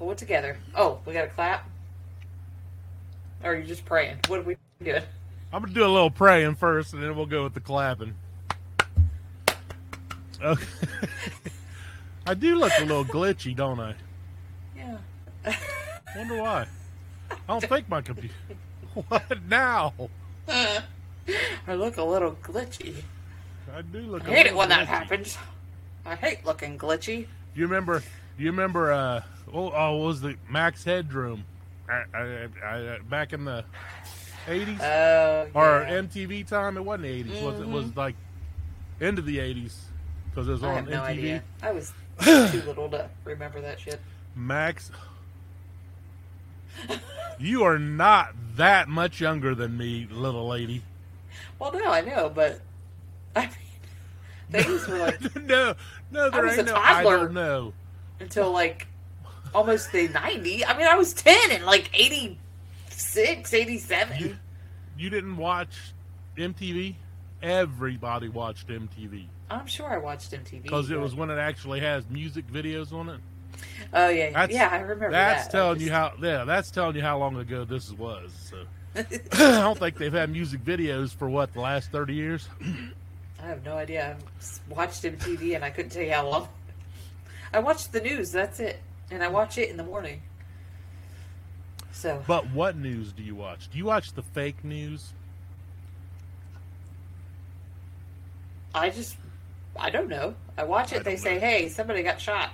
pull it together. Oh, we got to clap. Or are you just praying? What are we doing? I'm gonna do a little praying first, and then we'll go with the clapping. Okay. I do look a little glitchy, don't I? Yeah. Wonder why. I don't think my computer. What now? I look a little glitchy. I do look. I a hate it when that happens. I hate looking glitchy. You remember? You remember? Uh, oh, oh, was the Max Headroom? I, I, I, back in the '80s Oh, or yeah. MTV time. It wasn't the '80s. Was it? Was mm-hmm. like into the '80s because it was I on have no MTV. idea. I was too little to remember that shit. Max, you are not that much younger than me, little lady. Well, no, I know, but I mean, things were like no, no, there was ain't a no. I toddler. don't know. until like almost the 90. I mean, I was 10 in like 86, 87. You, you didn't watch MTV? Everybody watched MTV I'm sure I watched MTV. because it was when it actually has music videos on it. Oh yeah, That's- yeah, I remember That's that. telling I you how. Yeah, that's telling you how long ago this was. So I don't think they've had music videos for what the last thirty years. I have no idea. I watched MTV and I couldn't tell you how long. I watched the news. That's it, and I watch it in the morning. So But what news do you watch? Do you watch the fake news? I just, I don't know. I watch I it. They say, know. "Hey, somebody got shot."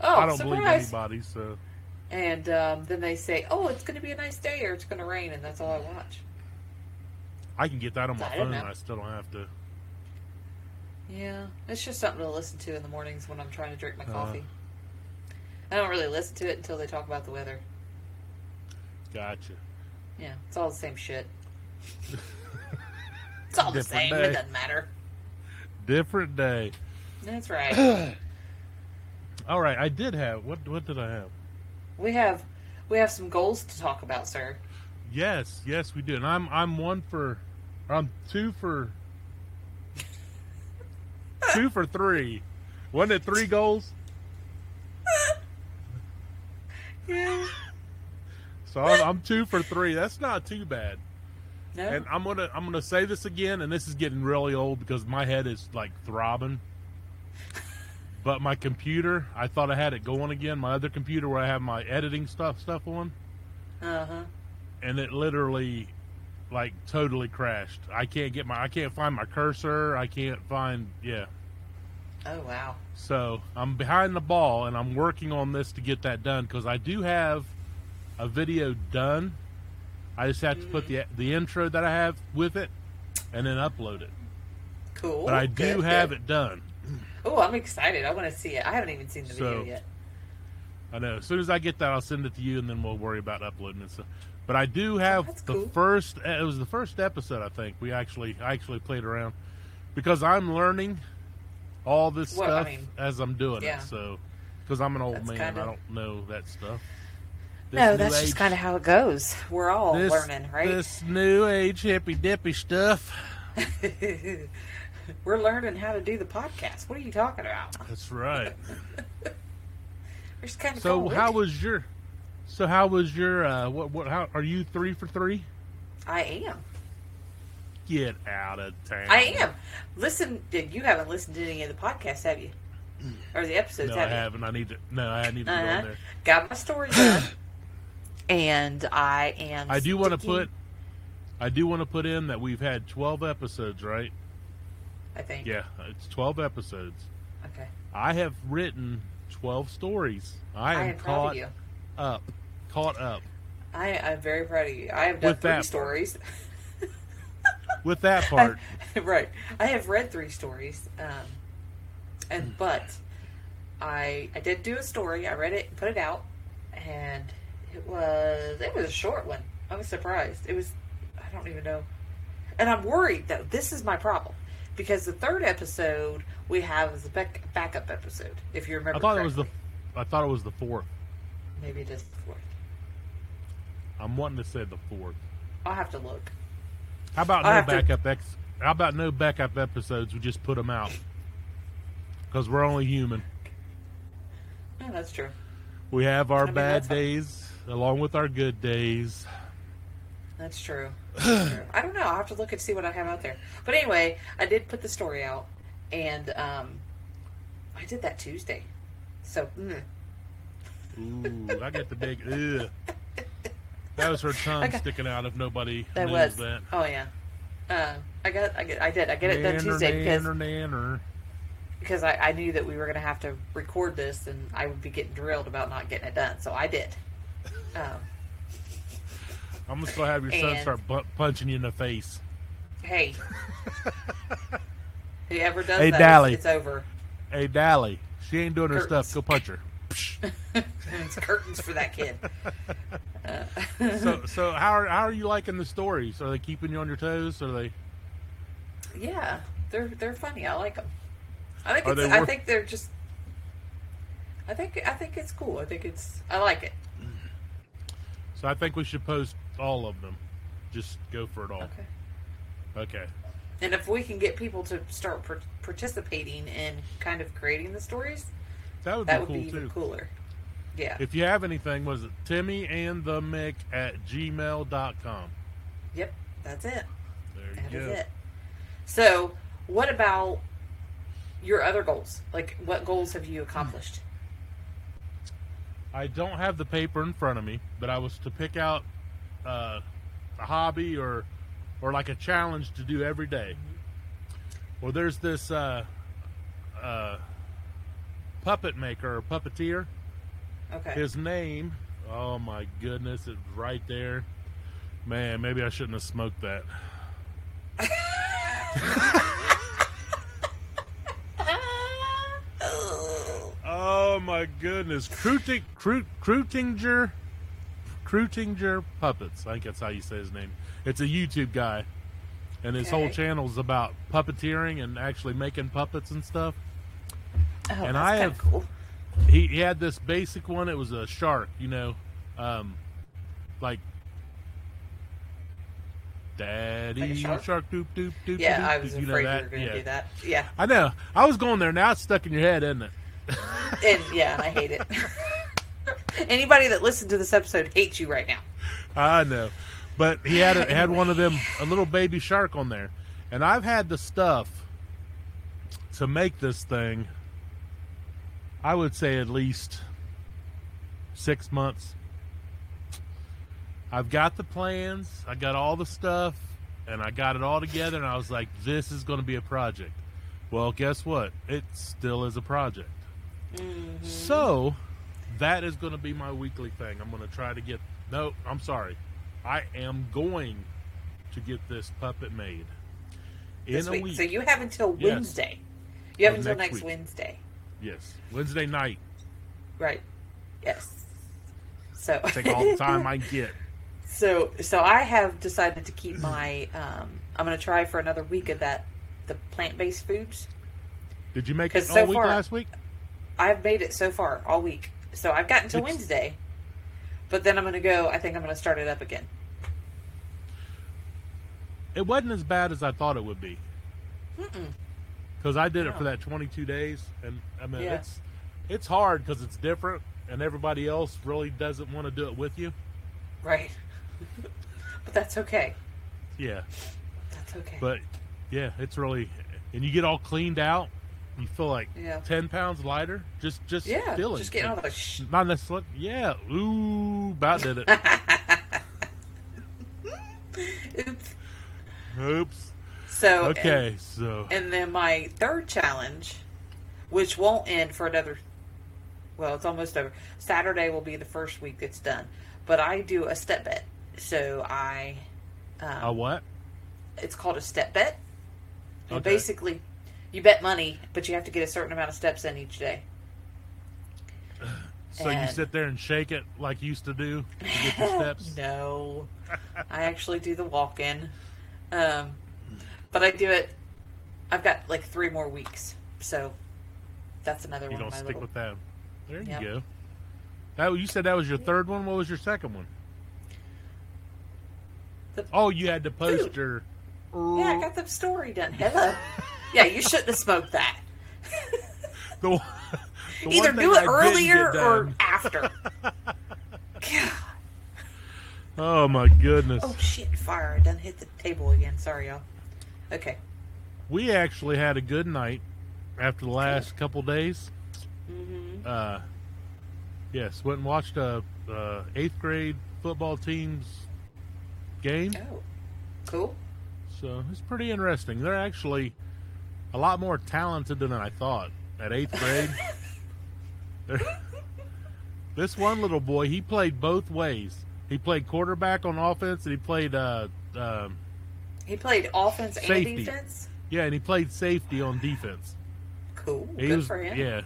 Oh, I don't believe anybody. So And um, then they say, "Oh, it's going to be a nice day, or it's going to rain," and that's all I watch. I can get that on my I phone. I still don't have to. Yeah, it's just something to listen to in the mornings when I'm trying to drink my Uh. coffee. I don't really listen to it until they talk about the weather. Gotcha. Yeah, it's all the same shit. It's all the same. day. It doesn't matter. Different day. That's right. All right, I did have what? What did I have? we have we have some goals to talk about, sir. Yes, yes, we do. And I'm I'm one for, I'm two for, two for three. Wasn't it three goals? Yeah. So I'm, I'm two for three. That's not too bad. No. And I'm gonna I'm gonna say this again, and this is getting really old because my head is like throbbing. But my computer, I thought I had it going again. My other computer where I have my editing stuff stuff on, Uh huh. and it literally like totally crashed. I can't get my I can't find my cursor. I can't find yeah. Oh wow. So I'm behind the ball, and I'm working on this to get that done because I do have a video done. I just have to put mm-hmm. the the intro that I have with it, and then upload it. Cool. But I do have it done. Oh, I'm excited. I want to see it. I haven't even seen the video yet. I know. As soon as I get that, I'll send it to you, and then we'll worry about uploading it. So, but I do oh, have That's the cool. first. It was the first episode. I think we actually I actually played around because I'm learning all this Well, I stuff mean, as I'm doing yeah. it. So, because I'm an old That's man, kinda- I don't know that stuff. This No, new that's just kind of how it goes. We're all this, learning, right? This new age hippy dippy stuff. We're learning how to do the podcast. What are you talking about? That's right. We're just kind of So how was your? So how was your? Uh, what? What? How are you? Three for three? I am. Get out of town. I am. Listen, you haven't listened to any of the podcasts, have you? Or the episodes, No, I have you? haven't. I need to. No, I need to go Uh-huh. on there. Got my story done, and I am. I do want to put. I do want to put in that we've had twelve episodes, right? I think. Yeah, it's twelve episodes. Okay. I have written twelve stories. I am, I am caught up. Caught up. I am very proud of you. I have done With three stories. With that part, right. I have read three stories, um, Hmm. and but I I did do a story. I read it put it out, and it was it was a short one. I was surprised. It was I don't even know, and I'm worried though. This is my problem because the third episode we have is a back, backup episode. If you remember, I thought it was the. I thought it was the fourth. maybe it is the fourth. I'm wanting to say the fourth. I'll have to look. How about I'll no have to- backup ex? How about no backup episodes? We just put them out because we're only human. Yeah, that's true. We have our I mean, bad days along with our good days. That's true. That's true. I don't know. I'll have to look and see what I have out there. But anyway, I did put the story out, and um, I did that Tuesday. So, mm, Ooh, I got the big. Ugh. That was her tongue got- sticking out. If nobody that was. that. Oh yeah. Uh, I got. I get. I did. I get it done Nanner, Tuesday because nanner, nanner. because I, I knew that we were going to have to record this, and I would be getting drilled about not getting it done. So I did. Um, I'm just gonna have your son And- start bu- punching you in the face. hey, whoever does Hey, that, Dally. it's over. Hey, Dally, she ain't doing her stuff. Go punch her. it's curtains for that kid. So, so how are how are you liking the stories? Are they keeping you on your toes? Are they? yeah, they're they're funny. I like them. I think it's, they I worth- think they're just. I think I think it's cool. I think it's I like it. So I think we should post all of them. Just go for it all. Okay. Okay. And if we can get people to start participating in kind of creating the stories, That would that be would cool be even cooler. Yeah. If you have anything, was it Timmy and the Mick at gmail.com? Yep. That's it. There you is go. it. So, what about your other goals? Like, what goals have you accomplished? I don't have the paper in front of me, but I was to pick out uh, a hobby or or like a challenge to do every day. Well, there's this uh, uh, puppet maker or puppeteer. Okay. His name, oh my goodness, it's right there. Man, maybe I shouldn't have smoked that. Oh my goodness, Kruting, Krut, Kreutinger, Kreutinger puppets. I think that's how you say his name. It's a YouTube guy, and his whole channel is about puppeteering and actually making puppets and stuff. Oh, and that's I have- cool. He, he had this basic one. It was a shark, you know, um, like Daddy Like shark? shark, doop doop doop. Yeah, doop, I was doop. you know afraid you were going to yeah. do that. Yeah. I know. I was going there. Now it's stuck in your head, isn't it? And yeah, I hate it. Anybody that listened to this episode hates you right now. I know, but he had a, had one of them a little baby shark on there, and I've had the stuff to make this thing. I would say at least six months. I've got the plans, I got all the stuff, and I got it all together, and I was like, "This is going to be a project." Well, guess what? It still is a project. Mm-hmm. So that is going to be my weekly thing. I'm going to try to get. No, I'm sorry. I am going to get this puppet made in This a week. week. So you have until Yes. Wednesday. You have until next next. Wednesday. Yes, Wednesday night. Right. Yes. So Take all the time I get. So so I have decided to keep my um I'm gonna try for another week of that the plant based foods. Did you make it all so week far- last week? I've made it so far all week. So I've gotten to It's- Wednesday. But then I'm gonna go I think I'm gonna start it up again. It wasn't as bad as I thought it would be Mm-mm. Because I did it for that 22 days, and I mean Yeah. it's it's hard because it's different, and everybody else really doesn't want to do it with you. Right. but that's okay. Yeah. That's okay. But yeah, it's really, and you get all cleaned out. You feel like Yeah. ten pounds lighter. Just, just yeah, feeling. just getting all the sh- Not necessarily. Yeah. Ooh, about did it. Oops. Oops. So and- Okay, so And then my third challenge, which won't end for another, well, it's almost over. Saturday will be the first week it's done. But I do a step bet. So I, um, a what? it's called a step bet. And Okay. basically, you bet money, but you have to get a certain amount of steps in each day. So you sit there and shake it like you used to do to get your steps. no, I actually do the walk in. Um, but I do it. I've got like three more weeks, so that's another You one don't of my stick little. with that. There you Yep. go. That you said that was your third one. What was your second one? The- Oh, you had to post Food. your. Yeah, I got the story done. Hello. yeah, you shouldn't have smoked that. the, one- the Either do it didn't earlier or after. Oh my goodness. Oh shit! Fire! I done hit the table again. Sorry, y'all. Okay. We actually had a good night after the last couple days. Mm-hmm. Uh, yes, went and watched a, uh eighth grade football team's game. Oh, cool. So it's pretty interesting. They're actually a lot more talented than I thought at eighth grade. This one little boy, he played both ways. He played quarterback on offense, and he played, uh, um, He played offense and Safety. defense. yeah, and he played safety on defense. Cool. He Good was, for him. yeah,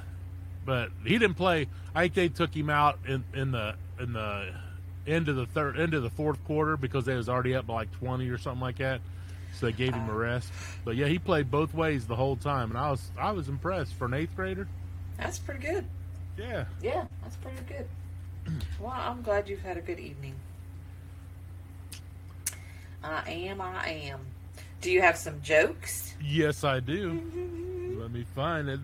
but he didn't play. I think they took him out in, in the in the end of the third end of the fourth quarter because they was already up by like twenty or something like that. So they gave him a rest. But yeah, he played both ways the whole time, and I was I was impressed for an eighth grader. That's pretty good. Yeah, Yeah, that's pretty good. Well, I'm glad you've had a good evening. I am. I am. Do you have some jokes? yes, I do. Let me find it.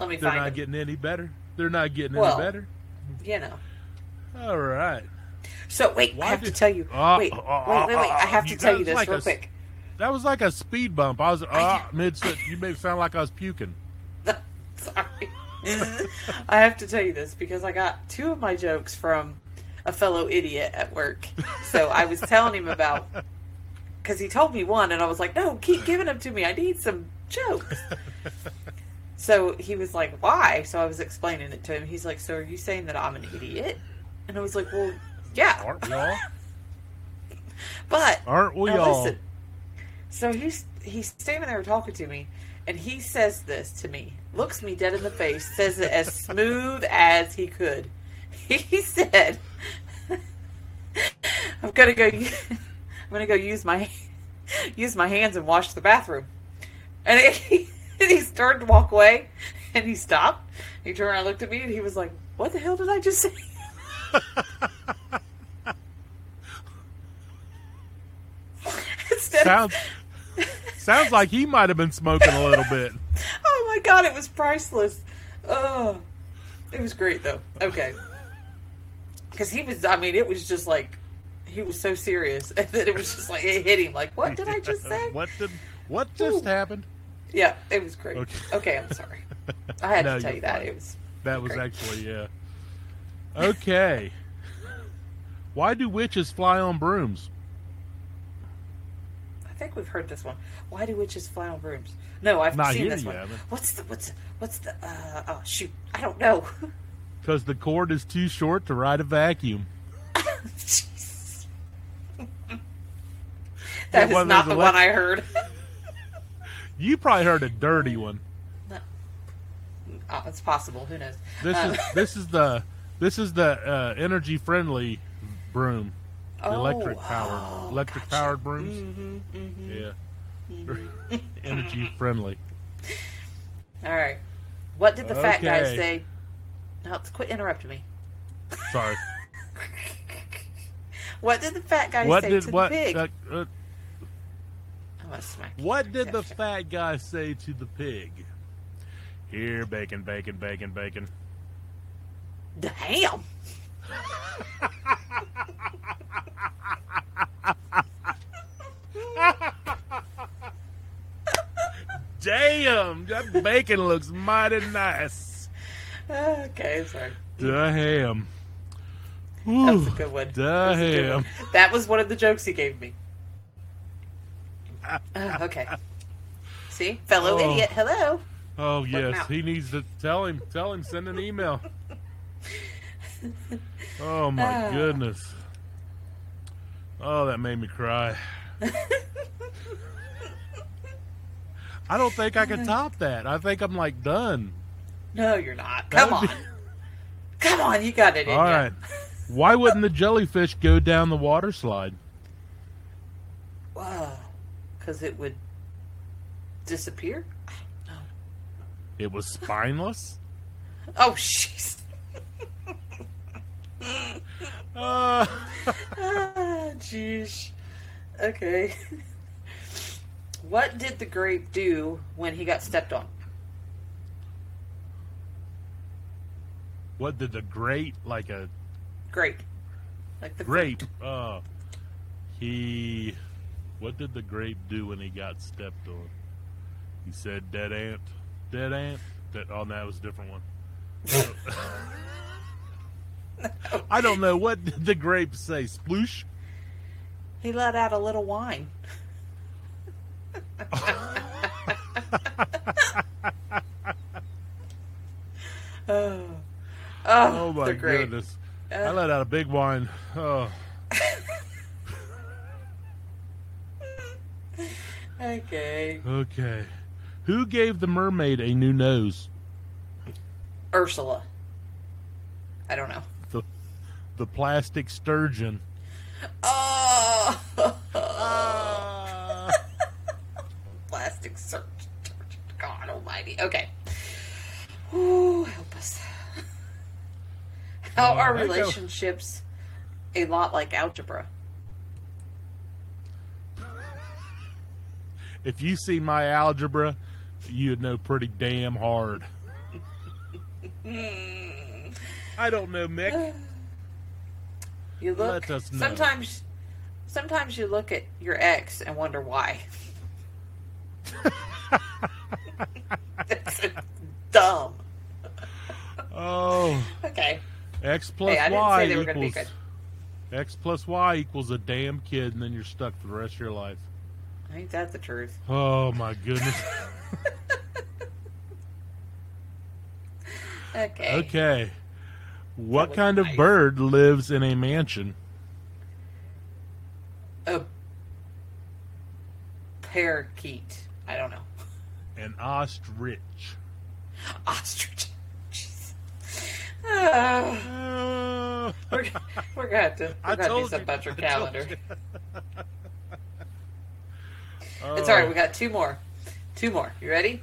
Let me find. They're find not them. getting any better. They're not getting Well- any better. You know. All right, So wait, Why I have did- to tell you. Uh, wait, uh, wait, wait, wait. I have to tell you this like real a- quick. that was like a speed bump. I was uh, mid. You made it sound like I was puking. Sorry. I have to tell you this because I got two of my jokes from a fellow idiot at work. So I was telling him about because he told me one, and I was like, "No, keep giving them to me. I need some jokes." So he was like, "Why?" So I was explaining it to him. He's like, "So are you saying that I'm an idiot?" And I was like, "Well, yeah, Aren't we all? but Aren't we all? listen. So he's he's standing there talking to me, and he says this to me, looks me dead in the face, says it as smooth as he could. He said, "I'm gonna go. I'm gonna go use my use my hands and wash the bathroom." And he, and he started to walk away, and he stopped. He turned around, and looked at me, and he was like, "What the hell did I just say?" Of- sounds sounds like he might have been smoking a little bit. Oh my god, it was priceless. Oh, it was great though. Okay, because he was. I mean, it was just like he was so serious, and then it was just like it hit him. Like, what did I just say? what did what just Ooh. happened? Yeah, it was great. Okay. Okay, I'm sorry. I had No, to tell you're that fine. it was. That was Great. actually yeah. Okay. Why do witches fly on brooms? I think we've heard this one. Why do witches fly on brooms? No, I've Not seen this one. haven't. What's the what's what's the? Uh, oh shoot, I don't know. Because the cord is too short to ride a vacuum. That is not the one I heard. You probably heard a dirty one. Oh, it's possible. Who knows? This is this is the this is the uh, energy friendly broom. The electric powered oh, electric gotcha. powered brooms. Mm-hmm, mm-hmm. Yeah. energy friendly. All right. What did the fat guy say? No, quit interrupting me. Sorry. What did the fat guy what say did to what the pig? uh, uh, I'm gonna you. what did the fat guy say to the pig? Here, bacon, bacon, bacon, bacon. Damn. Damn, that bacon looks mighty nice. Okay, sorry. Damn. That was a good one. That was, a good damn. one. That was one of the jokes he gave me. Uh, okay. See, fellow Oh. idiot. Hello. Oh yes, he needs to tell him. Tell him. Send an email. Oh my Ah. goodness. Oh, that made me cry. I don't think I can top that. I think I'm like done. No, you're not. That Come on. be- Come on, you got it in All right. Why wouldn't the jellyfish go down the water slide? Wow. Because it would disappear? No. It was spineless. Oh, jeez. Uh, Ah, jeez. Okay. What did the grape do when he got stepped on? What did the great like a Grape. Like the grape? Uh, he. What did the grape do when he got stepped on? He said, "Dead ant, dead ant." That oh, no, that was a different one. I don't know what did the grape say. Sploosh. He let out a little wine. oh, oh, Oh my goodness! I Uh, let out a big wine. Oh, okay. okay. Who gave the mermaid a new nose? Ursula. I don't know. The the plastic sturgeon. Oh, plastic sturgeon. God Almighty. Okay. Ooh, help us. How Oh, are relationships a lot like algebra? If you see my algebra, you'd know pretty damn hard. Hmm. I don't know, Mick. You look. Let us know. Sometimes, sometimes you look at your ex and wonder why. It's dumb. Oh, Okay. X plus Hey, y say they were gonna be equals x plus y equals a damn kid, and then you're stuck for the rest of your life. Ain't that the truth? Oh my goodness. Okay. okay. What kind of bird lives in a mansion? A parakeet. I don't know. An ostrich. Ostrich. Oh, we're, we're gonna have to. We're I gonna do something you. about your I calendar. you. It's all right. Oh, We got two more. Two more. You ready?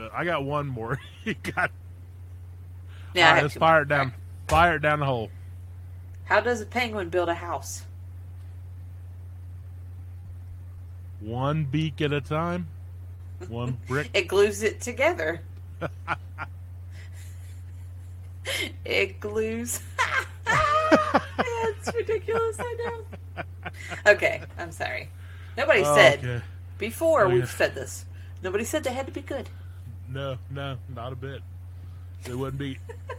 uh, I got one more. you got. Yeah. Right, let's fire it down. Right. Fire it down the hole. How does a penguin build a house? One beak at a time. One brick. It glues it together. it glues. it's ridiculous. I know. Okay, I'm sorry. Nobody oh, said Okay. before Oh, we've yeah. said this. Nobody said they had to be good. No, no, not a bit. They wouldn't be.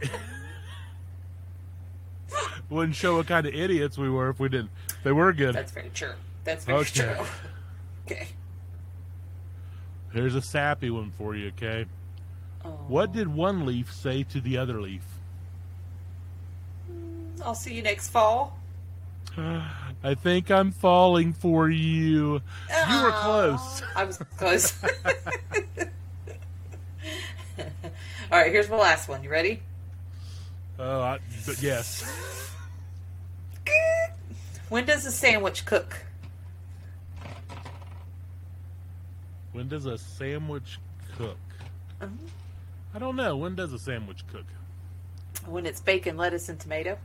wouldn't show what kind of idiots we were if we didn't. They were good. That's very true. That's very Okay. true. Okay. Here's a sappy one for you, okay? Oh. What did one leaf say to the other leaf? I'll see you next fall. I think I'm falling for you. You were close. I was close. All right, here's my last one. You ready? Oh, I, but yes. When does a sandwich cook? When does a sandwich cook? Mhm. I don't know. When does a sandwich cook? When it's bacon, lettuce, and tomato.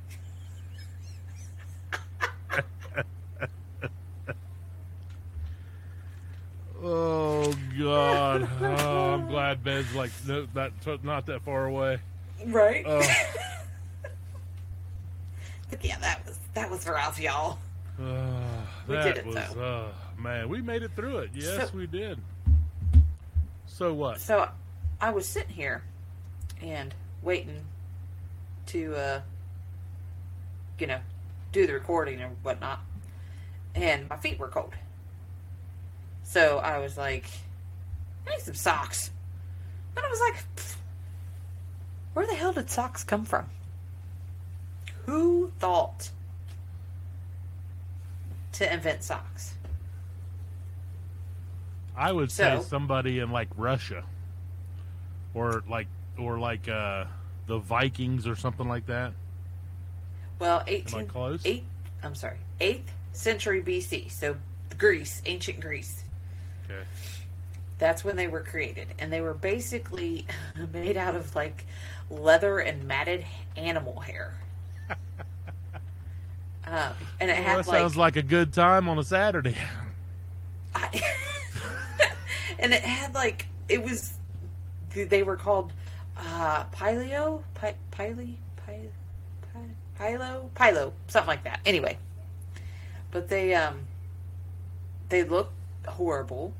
Oh God! Oh, I'm glad Ben's like no, that not that far away. Right. Oh, yeah, that was that was rough, y'all. oh, We did it, was though. uh, man. We made it through it. Yes, So- we did. So what? So I was sitting here and waiting to, uh, you know, do the recording and whatnot, and my feet were cold. So I was like, I need some socks. And I was like, where the hell did socks come from? Who thought to invent socks? I would say So- somebody in like Russia, or like or like uh, the Vikings or something like that. Well, Am 18, I close? eight, I'm sorry, 8th century BC. So Greece, ancient Greece. Okay. That's when they were created. And they were basically made out of like leather and matted animal hair. um, and it Well, had that like, sounds like a good time on a Saturday. I, and it had like, it was, they were called uh, paleo, Pi- pile, Py, Pilo, Pilo, something like that. Anyway, but they um they look horrible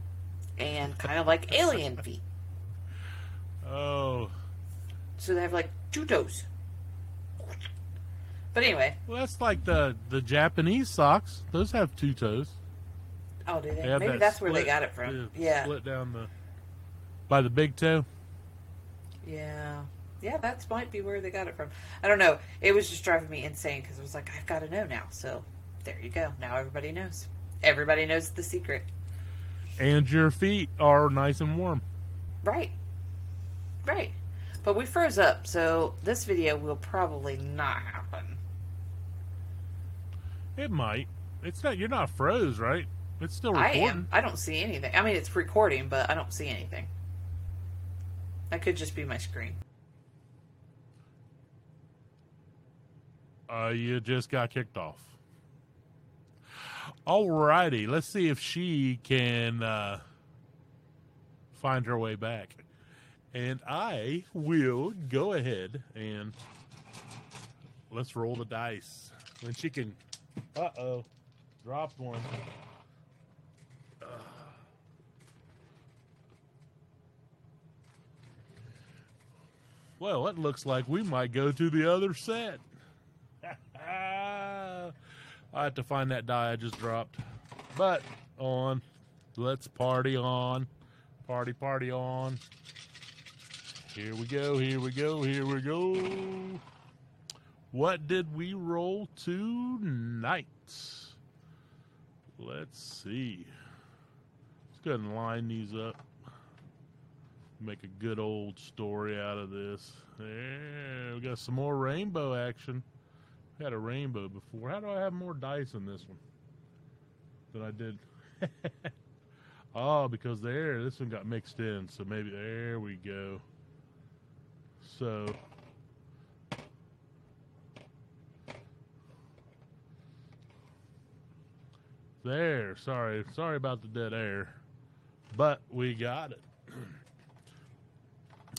and kind of like alien feet. Oh, So they have like two toes. But anyway, well, that's like the the Japanese socks. Those have two toes. oh, do they? They Maybe that that's where they got it from. yeah, Yeah, split down the by the big toe. yeah, yeah. That might be where they got it from. I don't know. It was just driving me insane because I was like, I've got to know now. So there you go. Now everybody knows. Everybody knows the secret. And your feet are nice and warm. Right. Right. But we froze up, so this video will probably not happen. It might. It's not. You're not froze, right? It's still I recording. am. I don't see anything. I mean, it's recording, but I don't see anything. That could just be my screen. Uh, you just got kicked off. Alrighty, let's see if she can uh, find her way back. And I will go ahead and let's roll the dice. When she can. Uh oh. Dropped one. Well, it looks like we might go to the other set. I have to find that die I just dropped. But on. Let's party on. Party, party on. Here we go, here we go, here we go. What did we roll tonight? Let's see. Let's go ahead and line these up. Make a good old story out of this. There, we got some more rainbow action. Had a rainbow before. How do I have more dice in this one than I did? oh, because there, this one got mixed in. So maybe there we go. So there. Sorry, sorry about the dead air, but we got it.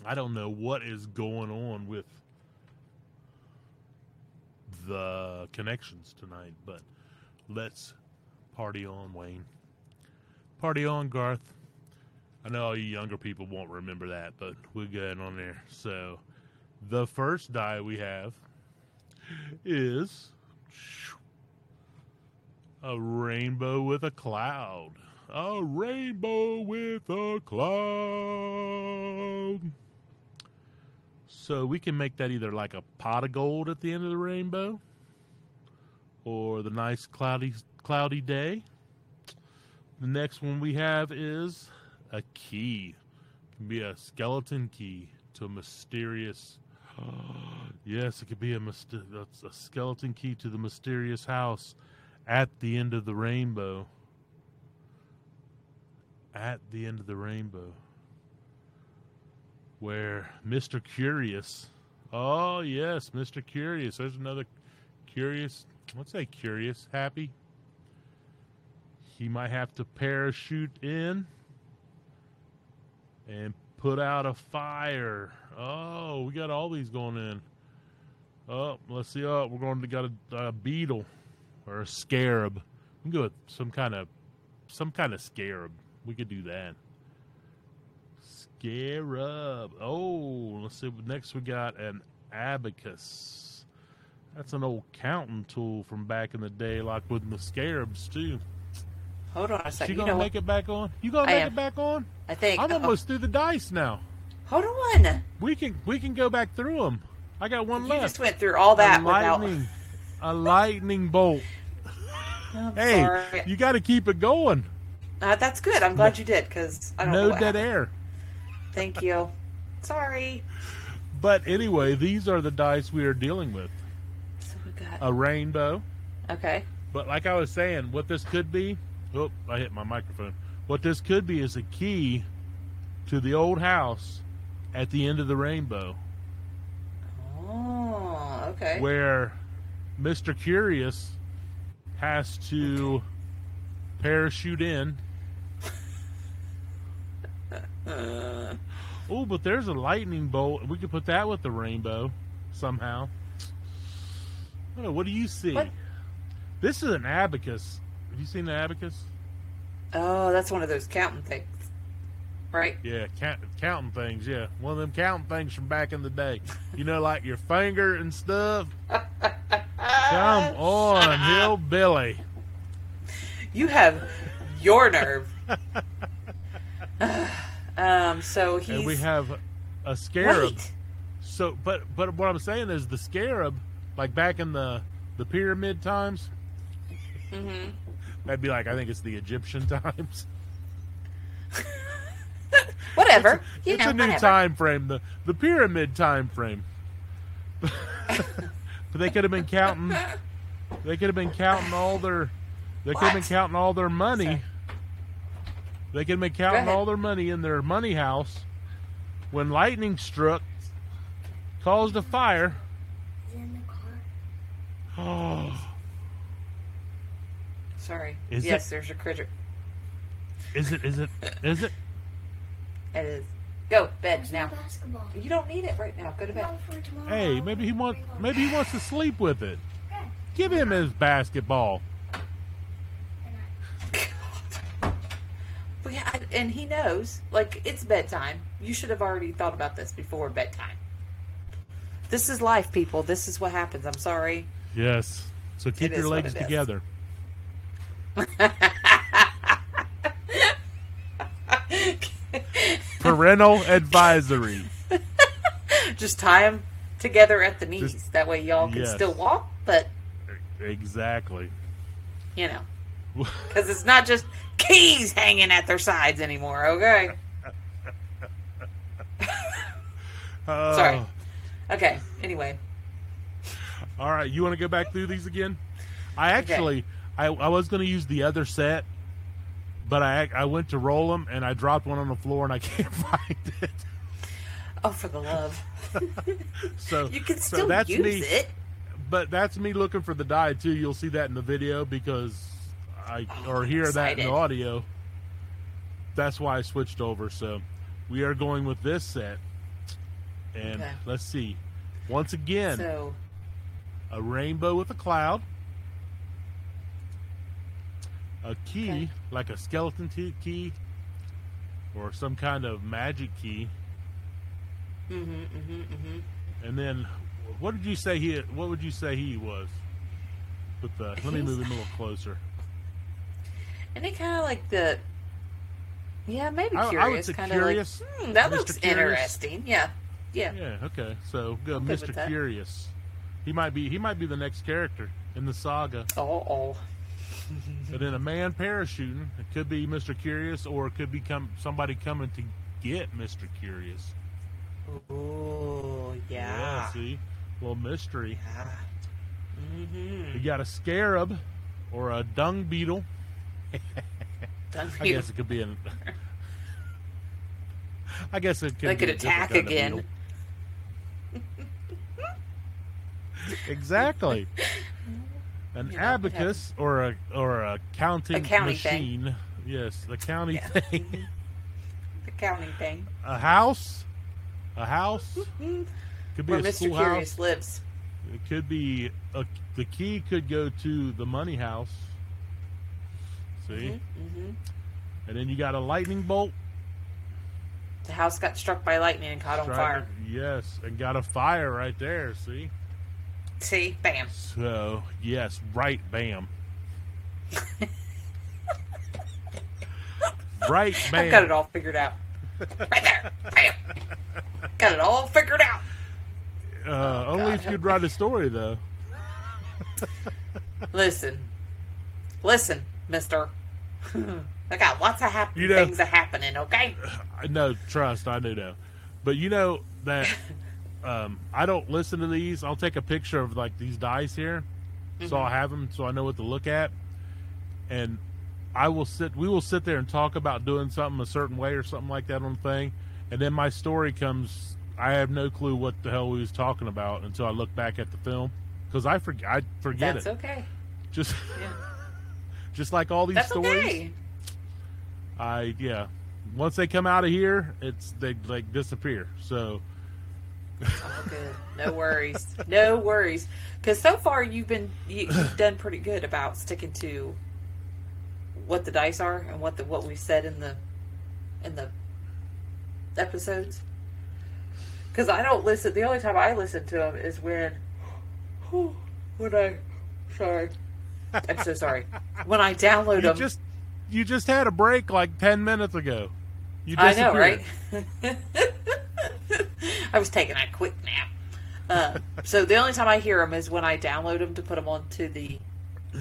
I don't know what is going on with the connections tonight, but let's party on, Wayne. Party on, Garth. I know all you younger people won't remember that, but we're it on there. So, the first die we have is a rainbow with a cloud. A rainbow with a cloud. So we can make that either like a pot of gold at the end of the rainbow or the nice cloudy cloudy day. The next one we have is a key. It can be a skeleton key to a mysterious yes, it could be a, a skeleton key to the mysterious house at the end of the rainbow. At the end of the rainbow where Mr. Curious. Oh yes, Mr. Curious. There's another curious. Let's say curious, happy. He might have to parachute in and put out a fire. Oh, we got all these going in. Oh, let's see. Oh, we're going to got a, a beetle or a scarab. We can go with some kind of some kind of scarab. We could do that. Scarab. Oh, let's see. Next we got an abacus. That's an old counting tool from back in the day, like with the scarabs too. Hold on a She second. You gonna know make it back on? You gonna I make am. it back on? I think. I'm oh, almost through the dice now. hold on. We can we can go back through them. I got one You left. just went through all that a without. lightning, a lightning bolt. I'm Hey, sorry. you got to keep it going. Uh, that's good. I'm glad you did because I don't know No what dead happened. air. Thank you. Sorry. But anyway, these are the dice we are dealing with. So we got. A rainbow. Okay. But like I was saying, what this could be, oh, I hit my microphone. What this could be is a key to the old house at the end of the rainbow, Oh, okay. where Mr. Curious has to parachute in. Uh, Oh, but there's a lightning bolt. We could put that with the rainbow somehow. Oh, what do you see? What? This is an abacus. Have you seen the abacus? Oh, that's one of those counting things, right? Yeah, count, counting things. Yeah, one of them counting things from back in the day. You know, like your finger and stuff. Come on, hillbilly. You have your nerve. um. So he's. And we have a scarab. Wait. So, but but what I'm saying is the scarab, like back in the the pyramid times. hmm That'd be like I think it's the Egyptian times. Whatever. you it's know, a new whatever. time frame, the the pyramid time frame. but they could have been counting. They could have been counting all their. They could have been counting all their money. Sorry. They can have been counting all their money in their money house. When lightning struck, caused a fire. Is in the car? Oh, Sorry. Is yes, it? there's a critter. is it? Is it? Is it? It is. Go bed now. basketball? You don't need it right now. Go to bed. No, for tomorrow. Hey, maybe he wants. Maybe he wants to sleep with it. Give him his basketball. And I- But yeah, I- and he knows. Like it's bedtime. You should have already thought about this before bedtime. This is life, people. This is what happens. I'm sorry. Yes. So keep It your legs together. Parental advisory. Just tie them together at the knees. Just- that way, y'all can yes. still walk. But Exactly. you know, because it's not just keys hanging at their sides anymore. Okay. Uh, Sorry. Okay. Anyway. All right, you want to go back through these again? I actually, I, I was going to use the other set, but I I went to roll them and I dropped one on the floor and I can't find it. Oh, for the love. So You can so still that's use me. it. But that's me looking for the die too. You'll see that in the video because I or hear that in the audio. That's why I switched over. So we are going with this set, and Okay. let's see. Once again, So a rainbow with a cloud, a key Okay. like a skeleton key, or some kind of magic key, Mm-hmm, mm-hmm, mm-hmm. and then what did you say he? What would you say he was? With the let me move him a little closer. It kind of like the, yeah, maybe I- I would curious. kind curious. of like, hmm, that Mr. looks Curious. interesting. Yeah, yeah. Yeah. Okay. So Mr. Curious. He might be. He might be the next character in the saga. Oh, oh. But in a man parachuting, it could be Mr. Curious, or it could be come, somebody coming to get Mr. Curious. Oh yeah. Yeah. see, little mystery. yeah. Mm-hmm. You got a scarab, or a dung beetle. I guess it could be an. I guess it could. They could attack again. exactly. An You know, abacus or a or a counting A counting thing. machine. Yes, the counting Yeah. thing. the counting thing. a house. A house. Could be Where a Mr. Curious lives. It could be a, the key could go to the money house. See, Mm-hmm. and then you got a lightning bolt. The house got struck by lightning and caught on fire. Yes, and got a fire right there. See, See, bam. so yes, right, bam. right, bam. I've got it all figured out. Right there, bam. Got it all figured out. Uh, only Oh, God, if you'd write a story, though. Listen, listen, Mister. I got lots of hap- You know- things are happening. Okay. I know, trust, I do know. But you know that um, I don't listen to these. I'll take a picture of like these dice here, so I'll have them so I know what to look at, and I will sit. We will sit there and talk about doing something a certain way or something like that on the thing, and then my story comes. I have no clue what the hell we was talking about until I look back at the film because I forget. I forget That's it. okay. Just, Yeah. just like all these That's stories. okay. I yeah. Once they come out of here, it's they like disappear. So All good. No worries. No worries. Because so far you've been you, you've done pretty good about sticking to what the dice are and what the what we said in the in the episodes. Because I don't listen. The only time I listen to them is when when I sorry. I'm so sorry. When I download You them, just you just had a break like ten minutes ago. You I know, right? I was taking a quick nap. Uh, so the only time I hear them is when I download them to put them onto the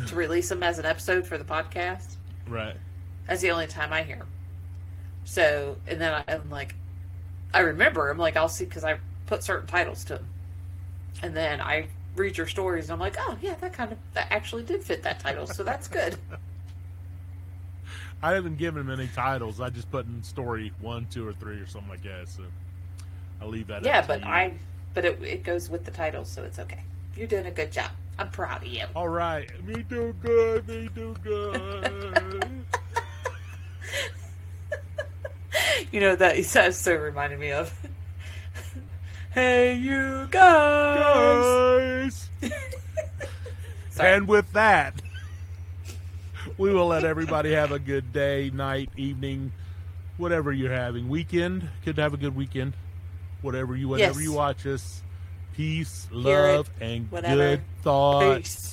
to release them as an episode for the podcast. Right. That's the only time I hear them. So and then I, I'm like, I remember. I'm like, I'll see because I put certain titles to them, and then I read your stories and I'm like, oh yeah, that kind of that actually did fit that title, so that's good. I haven't given him any titles. I just put in story one, two, or three, or something like that. So I'll leave that. yeah, but. I but it it goes with the titles, so it's okay. You're doing a good job. I'm proud of you. All right, me do good, me do good. You know that that so reminded me of. Hey, you guys. Guys. And with that, we will let everybody have a good day, night, evening, whatever you're having. Weekend, could have a good weekend. Whatever you, whatever Yes. you watch us. Peace, Hear it, love, and whatever. good thoughts. Peace.